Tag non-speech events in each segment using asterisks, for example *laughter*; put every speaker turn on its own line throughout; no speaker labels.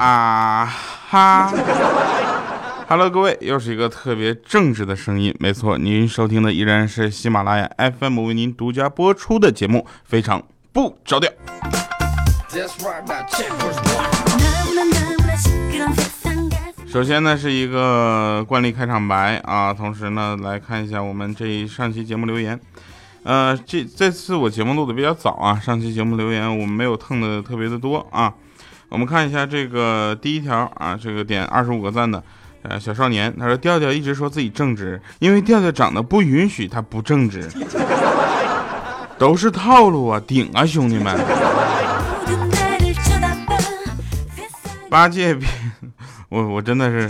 啊哈！Hello，各位，又是一个特别正直的声音。没错，您收听的依然是喜马拉雅 FM 为您独家播出的节目，非常不着调。首先呢，是一个惯例开场白啊，同时呢，来看一下我们这上期节目留言。呃，这这次我节目录的比较早啊，上期节目留言我们没有蹭的特别的多啊。我们看一下这个第一条啊，这个点二十五个赞的，呃，小少年他说调调一直说自己正直，因为调调长得不允许他不正直，*laughs* 都是套路啊，顶啊，兄弟们！*laughs* 八戒别，*laughs* 我我真的是，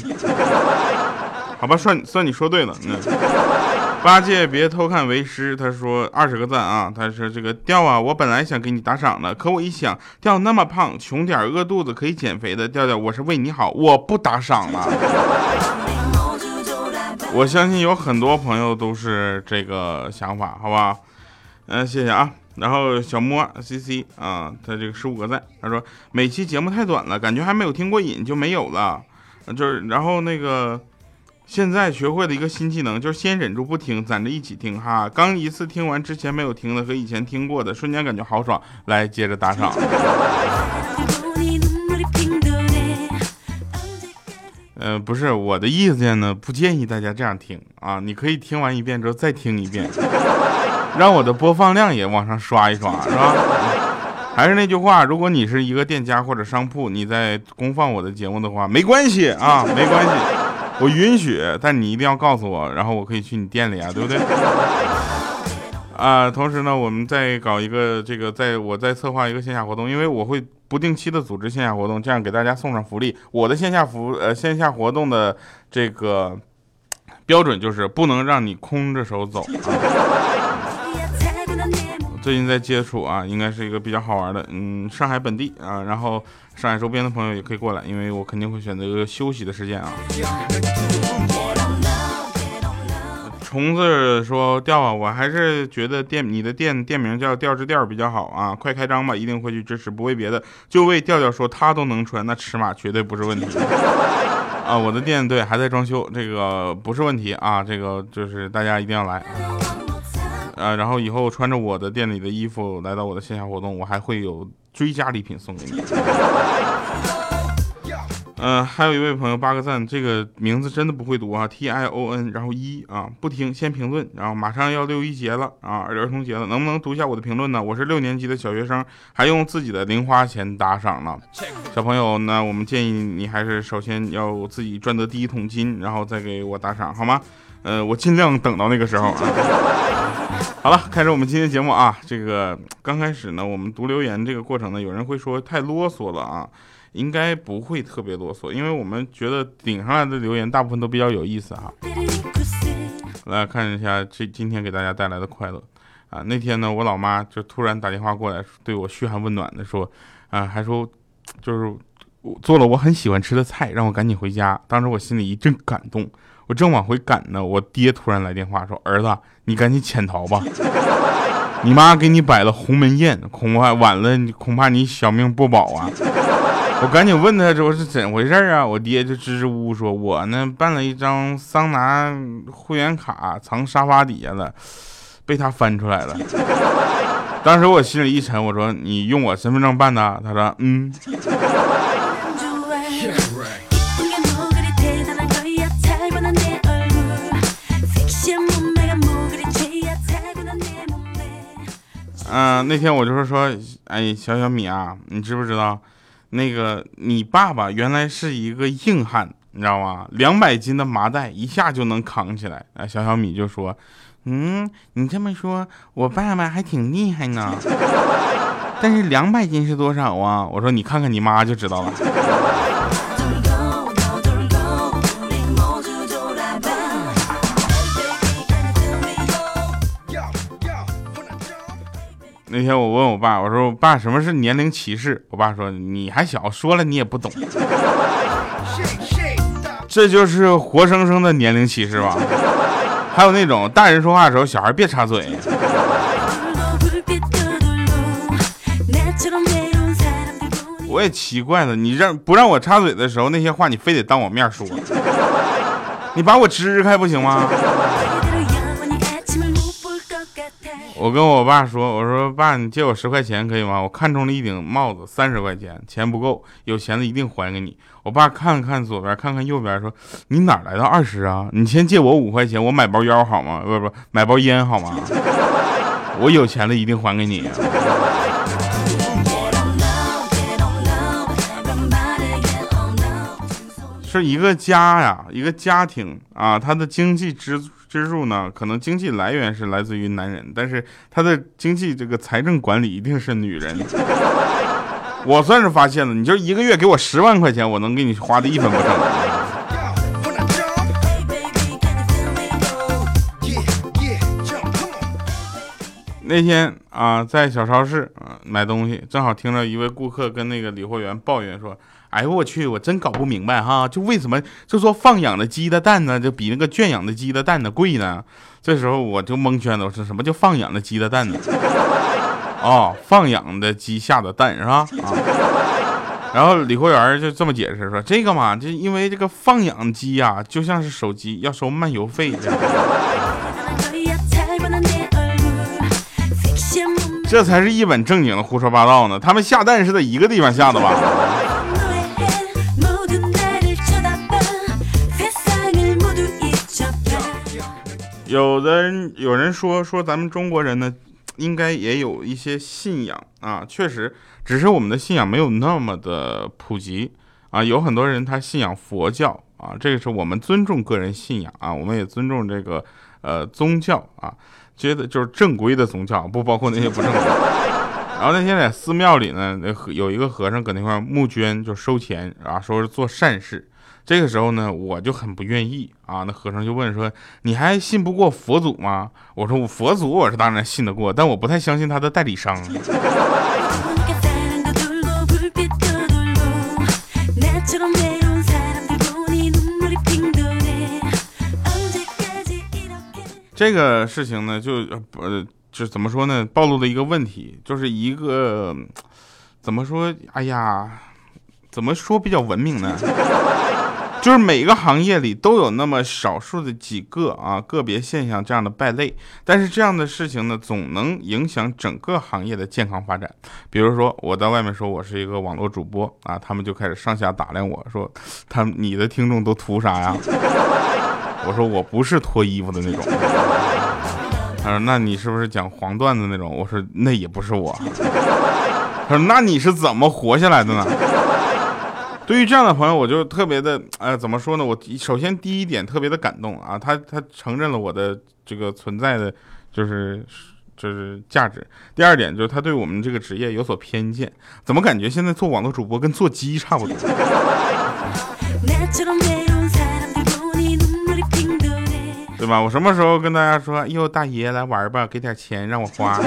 好吧，算算你说对了，嗯。八戒别偷看为师，他说二十个赞啊，他说这个调啊，我本来想给你打赏的，可我一想调那么胖，穷点饿肚子可以减肥的，调调我是为你好，我不打赏了。我相信有很多朋友都是这个想法，好吧？嗯，谢谢啊。然后小莫 C C 啊，他这个十五个赞，他说每期节目太短了，感觉还没有听过瘾就没有了，就是然后那个。现在学会了一个新技能，就是先忍住不听，攒着一起听哈。刚一次听完之前没有听的和以前听过的，瞬间感觉好爽。来，接着打赏。呃，不是我的意见呢，不建议大家这样听啊。你可以听完一遍之后再听一遍，让我的播放量也往上刷一刷，是吧？还是那句话，如果你是一个店家或者商铺，你在公放我的节目的话，没关系啊，*laughs* 没关系。我允许，但你一定要告诉我，然后我可以去你店里啊，对不对？*laughs* 啊，同时呢，我们再搞一个这个，在我再策划一个线下活动，因为我会不定期的组织线下活动，这样给大家送上福利。我的线下服呃线下活动的这个标准就是不能让你空着手走。最近在接触啊，应该是一个比较好玩的，嗯，上海本地啊，然后上海周边的朋友也可以过来，因为我肯定会选择一个休息的时间啊。虫子说调啊，我还是觉得店你的店店名叫调之调比较好啊，快开张吧，一定会去支持，不为别的，就为调调说他都能穿，那尺码绝对不是问题啊。我的店对还在装修，这个不是问题啊，这个就是大家一定要来。呃，然后以后穿着我的店里的衣服来到我的线下活动，我还会有追加礼品送给你。嗯，还有一位朋友八个赞，这个名字真的不会读啊，T I O N，然后一啊，不听先评论，然后马上要六一节了啊，儿童节了，能不能读一下我的评论呢？我是六年级的小学生，还用自己的零花钱打赏呢。小朋友，那我们建议你还是首先要自己赚得第一桶金，然后再给我打赏，好吗？呃，我尽量等到那个时候啊。好了，开始我们今天节目啊。这个刚开始呢，我们读留言这个过程呢，有人会说太啰嗦了啊，应该不会特别啰嗦，因为我们觉得顶上来的留言大部分都比较有意思哈。来看一下这今天给大家带来的快乐啊。那天呢，我老妈就突然打电话过来，对我嘘寒问暖的说，啊，还说就是做了我很喜欢吃的菜，让我赶紧回家。当时我心里一阵感动。我正往回赶呢，我爹突然来电话说：“儿子，你赶紧潜逃吧，*laughs* 你妈给你摆了鸿门宴，恐怕晚了，恐怕你小命不保啊！”我赶紧问他说是怎回事啊？我爹就支支吾吾说：“我呢办了一张桑拿会员卡，藏沙发底下了，被他翻出来了。”当时我心里一沉，我说：“你用我身份证办的？”他说：“嗯。”嗯，那天我就是说，哎，小小米啊，你知不知道，那个你爸爸原来是一个硬汉，你知道吗？两百斤的麻袋一下就能扛起来。哎，小小米就说，嗯，你这么说，我爸爸还挺厉害呢。*laughs* 但是两百斤是多少啊？我说你看看你妈就知道了。那天我问我爸，我说我爸什么是年龄歧视？我爸说你还小，说了你也不懂，*laughs* 这就是活生生的年龄歧视吧？还有那种大人说话的时候，小孩别插嘴。我也奇怪了，你让不让我插嘴的时候，那些话你非得当我面说，你把我支开不行吗？我跟我爸说，我说爸，你借我十块钱可以吗？我看中了一顶帽子，三十块钱，钱不够，有钱的一定还给你。我爸看了看左边，看看右边，说你哪来的二十啊？你先借我五块钱，我买包烟好吗？不不，买包烟好吗？我有钱了一定还给你。是一个家呀，一个家庭啊，他的经济支柱支柱呢，可能经济来源是来自于男人，但是他的经济这个财政管理一定是女人。我算是发现了，你就一个月给我十万块钱，我能给你花的一分不剩。那天啊，在小超市啊买东西，正好听到一位顾客跟那个理货员抱怨说。哎呦我去，我真搞不明白哈，就为什么就说放养的鸡的蛋呢，就比那个圈养的鸡的蛋呢贵呢？这时候我就蒙圈了，我说什么叫放养的鸡的蛋呢？哦，放养的鸡下的蛋是吧？啊，然后李货员就这么解释说，这个嘛，就因为这个放养鸡呀，就像是手机要收漫游费这才是一本正经的胡说八道呢。他们下蛋是在一个地方下的吧？有的人有人说说咱们中国人呢，应该也有一些信仰啊，确实，只是我们的信仰没有那么的普及啊。有很多人他信仰佛教啊，这个是我们尊重个人信仰啊，我们也尊重这个呃宗教啊，觉得就是正规的宗教，不包括那些不正规。*laughs* 然后那天在寺庙里呢，那有一个和尚搁那块募捐，就收钱啊，说是做善事。这个时候呢，我就很不愿意啊。那和尚就问说：“你还信不过佛祖吗？”我说：“我佛祖我是当然信得过，但我不太相信他的代理商。”这个事情呢，就呃，就怎么说呢？暴露了一个问题，就是一个怎么说？哎呀，怎么说比较文明呢？就是每个行业里都有那么少数的几个啊个别现象这样的败类，但是这样的事情呢，总能影响整个行业的健康发展。比如说，我在外面说我是一个网络主播啊，他们就开始上下打量我说，他你的听众都图啥呀？*laughs* 我说我不是脱衣服的那种。他说那你是不是讲黄段子那种？我说那也不是我。他说那你是怎么活下来的呢？对于这样的朋友，我就特别的，呃，怎么说呢？我首先第一点特别的感动啊，他他承认了我的这个存在的，就是就是价值。第二点就是他对我们这个职业有所偏见，怎么感觉现在做网络主播跟做鸡差不多？*laughs* 对吧？我什么时候跟大家说，哟，大爷来玩吧，给点钱让我花。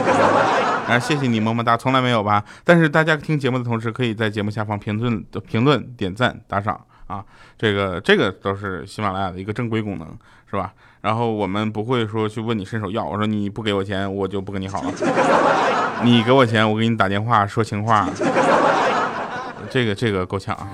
啊，谢谢你，么么哒，从来没有吧？但是大家听节目的同时，可以在节目下方评论、评论、点赞、打赏啊，这个这个都是喜马拉雅的一个正规功能，是吧？然后我们不会说去问你伸手要，我说你不给我钱，我就不跟你好了。*laughs* 你给我钱，我给你打电话说情话，这个这个够呛啊。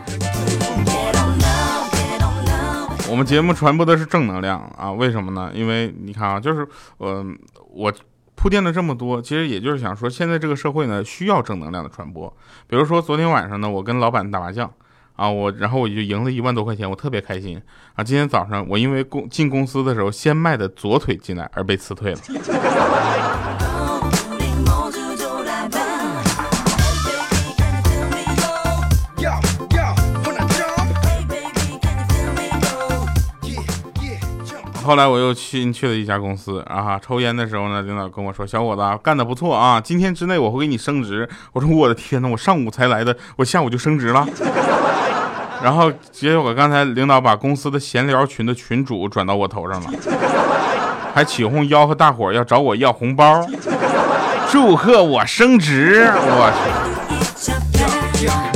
我们节目传播的是正能量啊，为什么呢？因为你看啊，就是呃我。铺垫了这么多，其实也就是想说，现在这个社会呢需要正能量的传播。比如说昨天晚上呢，我跟老板打麻将啊，我然后我就赢了一万多块钱，我特别开心啊。今天早上我因为公进公司的时候先迈的左腿进来而被辞退了。后来我又去去了一家公司啊，抽烟的时候呢，领导跟我说：“小伙子干得不错啊，今天之内我会给你升职。”我说：“我的天呐，我上午才来的，我下午就升职了。*laughs* ”然后结果刚才领导把公司的闲聊群的群主转到我头上了，还起哄吆喝大伙要找我要红包，祝贺我升职，我去。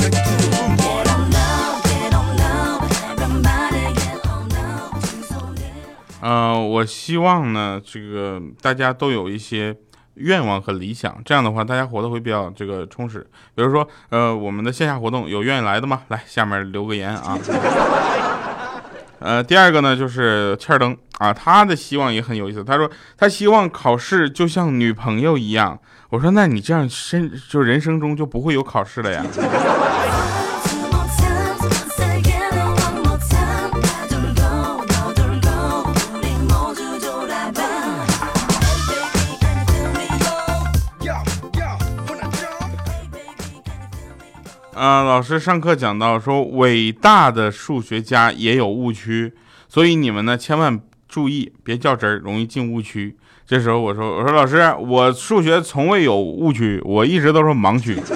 呃，我希望呢，这个大家都有一些愿望和理想，这样的话，大家活得会比较这个充实。比如说，呃，我们的线下活动有愿意来的吗？来，下面留个言啊。*laughs* 呃，第二个呢，就是欠儿灯啊，他的希望也很有意思。他说他希望考试就像女朋友一样。我说那你这样身就人生中就不会有考试了呀。啊，老师上课讲到说，伟大的数学家也有误区，所以你们呢千万注意，别较真儿，容易进误区。这时候我说，我说老师，我数学从未有误区，我一直都是盲区。*laughs*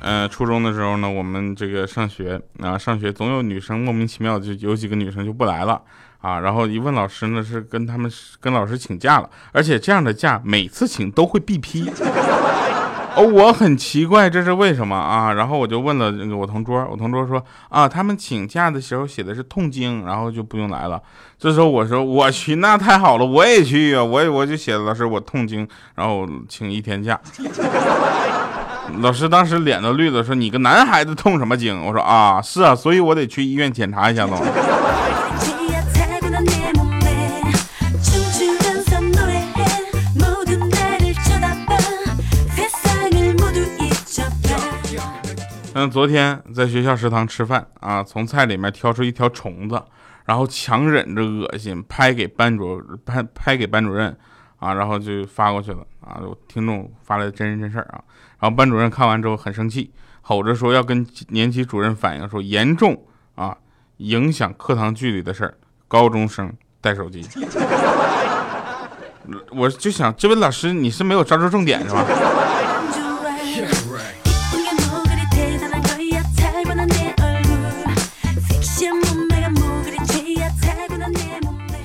呃，初中的时候呢，我们这个上学啊，上学总有女生莫名其妙就有几个女生就不来了。啊，然后一问老师呢，是跟他们跟老师请假了，而且这样的假每次请都会必批。*laughs* 哦，我很奇怪这是为什么啊？然后我就问了那个我同桌，我同桌说啊，他们请假的时候写的是痛经，然后就不用来了。这时候我说我去，那太好了，我也去啊，我也我就写老师我痛经，然后请一天假。老师当时脸都绿了，说你个男孩子痛什么经？我说啊，是啊，所以我得去医院检查一下子。昨天在学校食堂吃饭啊，从菜里面挑出一条虫子，然后强忍着恶心拍给班主任拍拍给班主任啊，然后就发过去了啊。听众发来的真人真事儿啊，然后班主任看完之后很生气，吼着说要跟年级主任反映，说严重啊影响课堂纪律的事儿。高中生带手机，*laughs* 我就想这位老师你是没有抓住重点是吧？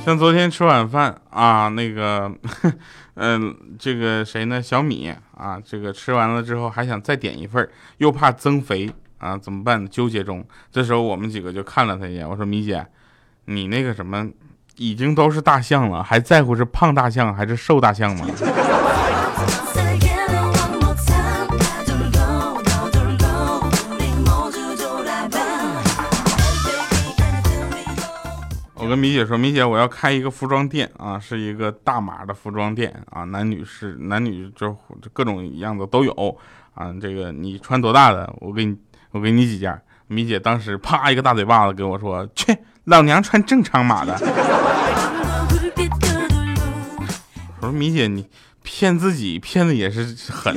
像昨天吃晚饭啊，那个，嗯，这个谁呢？小米啊，这个吃完了之后还想再点一份又怕增肥啊，怎么办？纠结中。这时候我们几个就看了他一眼，我说：“米姐，你那个什么，已经都是大象了，还在乎是胖大象还是瘦大象吗？”我跟米姐说，米姐，我要开一个服装店啊，是一个大码的服装店啊，男女是男女就各种样子都有啊。这个你穿多大的，我给你我给你几件。米姐当时啪一个大嘴巴子跟我说，去，老娘穿正常码的。我说米姐，你骗自己骗的也是狠。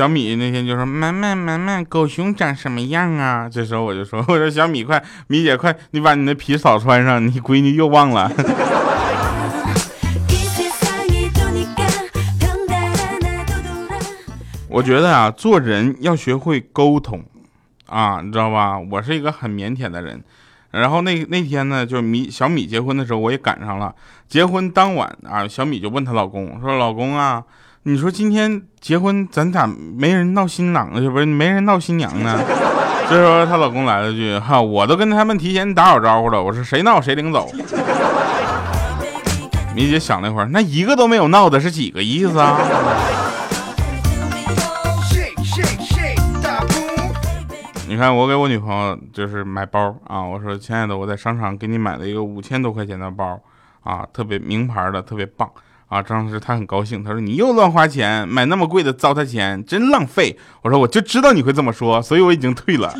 小米那天就说：“满满满满，狗熊长什么样啊？”这时候我就说：“ *laughs* 我说小米快，米姐快，你把你的皮草穿上，你闺女又忘了。” *laughs* 我觉得啊，做人要学会沟通啊，你知道吧？我是一个很腼腆的人。然后那那天呢，就米小米结婚的时候，我也赶上了。结婚当晚啊，小米就问她老公说：“老公啊。”你说今天结婚，咱咋没人闹新郎呢？不是没人闹新娘呢？这时候她老公来了句：“哈，我都跟他们提前打好招呼了。我说谁闹谁领走。”米姐想了一会儿，那一个都没有闹的是几个意思啊？你看我给我女朋友就是买包啊，我说亲爱的，我在商场给你买了一个五千多块钱的包啊，特别名牌的，特别棒。啊，张老师他很高兴，他说：“你又乱花钱，买那么贵的糟蹋钱，真浪费。”我说：“我就知道你会这么说，所以我已经退了。”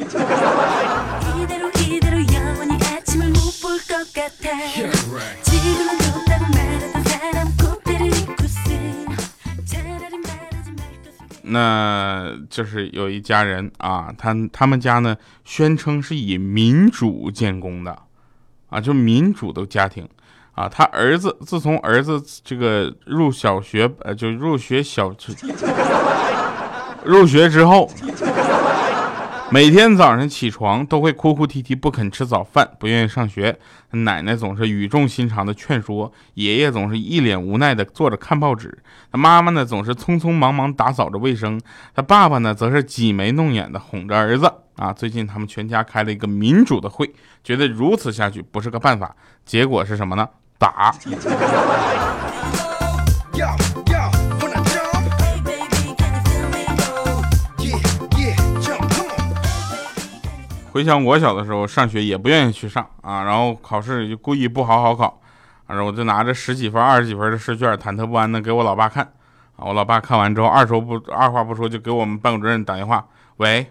那就是有一家人啊，他他们家呢宣称是以民主建功的，啊，就民主的家庭。啊，他儿子自从儿子这个入小学，呃，就入学小，入学之后，每天早上起床都会哭哭啼啼，不肯吃早饭，不愿意上学。奶奶总是语重心长的劝说，爷爷总是一脸无奈的坐着看报纸。他妈妈呢，总是匆匆忙忙打扫着卫生。他爸爸呢，则是挤眉弄眼的哄着儿子。啊，最近他们全家开了一个民主的会，觉得如此下去不是个办法。结果是什么呢？打。回想我小的时候上学也不愿意去上啊，然后考试就故意不好好考，然后我就拿着十几分、二十几分的试卷，忐忑不安的给我老爸看啊。我老爸看完之后，二说不二话不说就给我们班主任打电话，喂，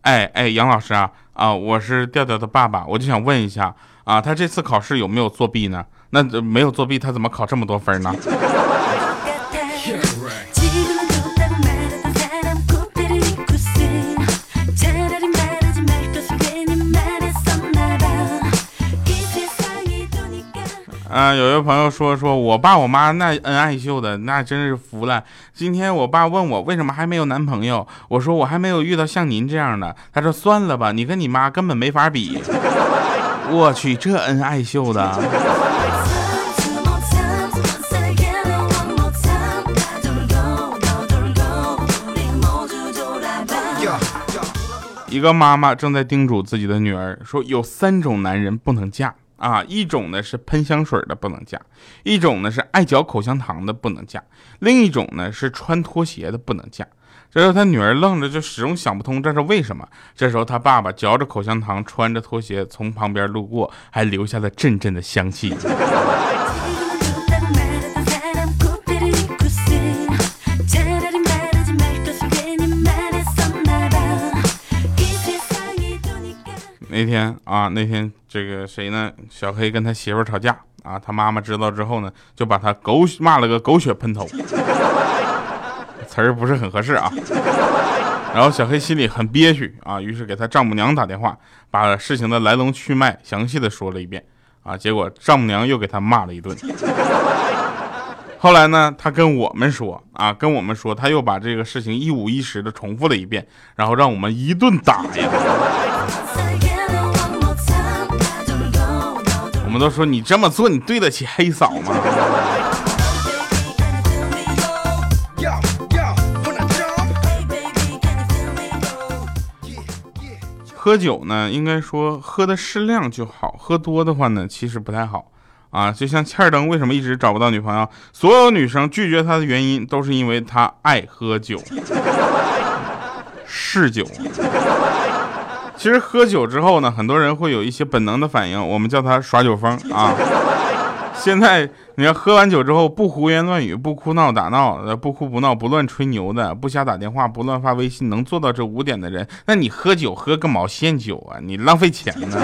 哎哎，杨老师啊啊，我是调调的爸爸，我就想问一下啊，他这次考试有没有作弊呢？那没有作弊，他怎么考这么多分呢？啊，有一位朋友说说我爸我妈那恩爱秀的，那真是服了。今天我爸问我为什么还没有男朋友，我说我还没有遇到像您这样的。他说算了吧，你跟你妈根本没法比。*laughs* 我去，这恩爱秀的。一个妈妈正在叮嘱自己的女儿说，有三种男人不能嫁。啊，一种呢是喷香水的不能嫁，一种呢是爱嚼口香糖的不能嫁，另一种呢是穿拖鞋的不能嫁。这时候他女儿愣着，就始终想不通这是为什么。这时候他爸爸嚼着口香糖，穿着拖鞋从旁边路过，还留下了阵阵的香气。那天啊，那天这个谁呢？小黑跟他媳妇吵架啊，他妈妈知道之后呢，就把他狗骂了个狗血喷头，词儿不是很合适啊。然后小黑心里很憋屈啊，于是给他丈母娘打电话，把事情的来龙去脉详细的说了一遍啊。结果丈母娘又给他骂了一顿。后来呢，他跟我们说啊，跟我们说，他又把这个事情一五一十的重复了一遍，然后让我们一顿打呀。们都说你这么做，你对得起黑嫂吗？喝酒呢，应该说喝的适量就好，喝多的话呢，其实不太好啊。就像欠儿灯为什么一直找不到女朋友，所有女生拒绝他的原因都是因为他爱喝酒，*laughs* 嗜酒。其实喝酒之后呢，很多人会有一些本能的反应，我们叫他耍酒疯啊。*laughs* 现在你要喝完酒之后不胡言乱语、不哭闹打闹、不哭不闹、不乱吹牛的、不瞎打电话、不乱发微信，能做到这五点的人，那你喝酒喝个毛线酒啊？你浪费钱呢。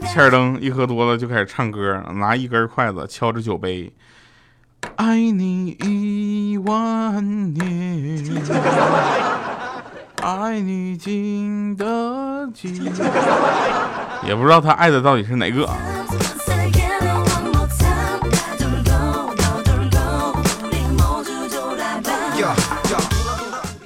*laughs* 欠儿灯一喝多了就开始唱歌，拿一根筷子敲着酒杯。爱你一万年，爱你经得起。也不知道他爱的到底是哪个。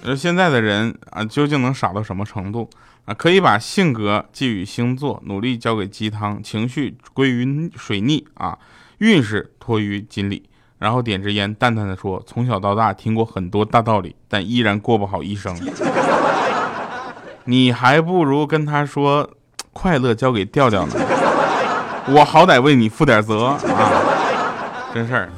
呃，现在的人啊，究竟能傻到什么程度啊？可以把性格寄予星座，努力交给鸡汤，情绪归于水逆啊，运势托于锦鲤。然后点支烟，淡淡的说：“从小到大听过很多大道理，但依然过不好一生。*laughs* 你还不如跟他说，快乐交给调调呢。我好歹为你负点责啊，真事儿。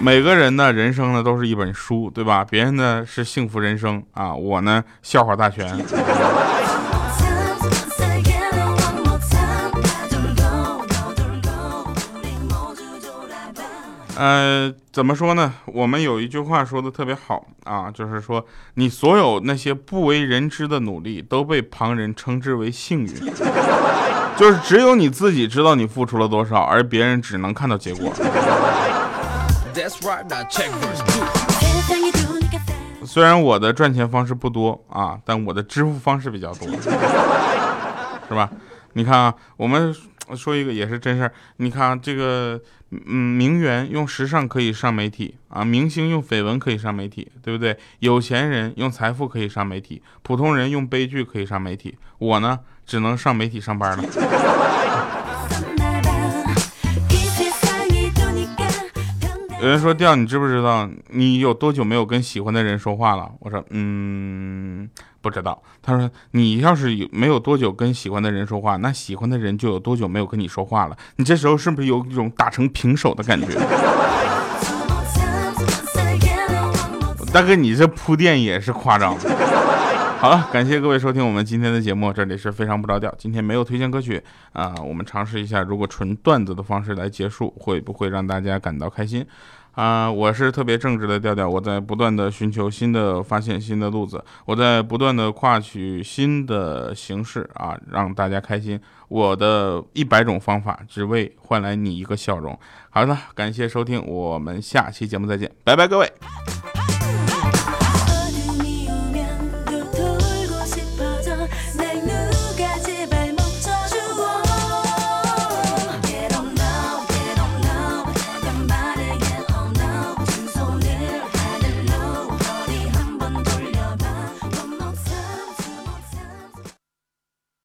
每个人的人生呢，都是一本书，对吧？别人呢是幸福人生啊，我呢笑话大全。”呃，怎么说呢？我们有一句话说的特别好啊，就是说你所有那些不为人知的努力都被旁人称之为幸运，*laughs* 就是只有你自己知道你付出了多少，而别人只能看到结果。*laughs* 虽然我的赚钱方式不多啊，但我的支付方式比较多，*laughs* 是吧？你看啊，我们我说一个也是真事儿，你看啊，这个嗯，名媛用时尚可以上媒体啊，明星用绯闻可以上媒体，对不对？有钱人用财富可以上媒体，普通人用悲剧可以上媒体，我呢只能上媒体上班了。有人说调，你知不知道你有多久没有跟喜欢的人说话了？我说，嗯，不知道。他说，你要是有没有多久跟喜欢的人说话，那喜欢的人就有多久没有跟你说话了。你这时候是不是有一种打成平手的感觉？*laughs* 大哥，你这铺垫也是夸张。好了，感谢各位收听我们今天的节目，这里是非常不着调。今天没有推荐歌曲啊，我们尝试一下，如果纯段子的方式来结束，会不会让大家感到开心啊？我是特别正直的调调，我在不断的寻求新的发现，新的路子，我在不断的跨取新的形式啊，让大家开心。我的一百种方法，只为换来你一个笑容。好的，感谢收听，我们下期节目再见，拜拜，各位。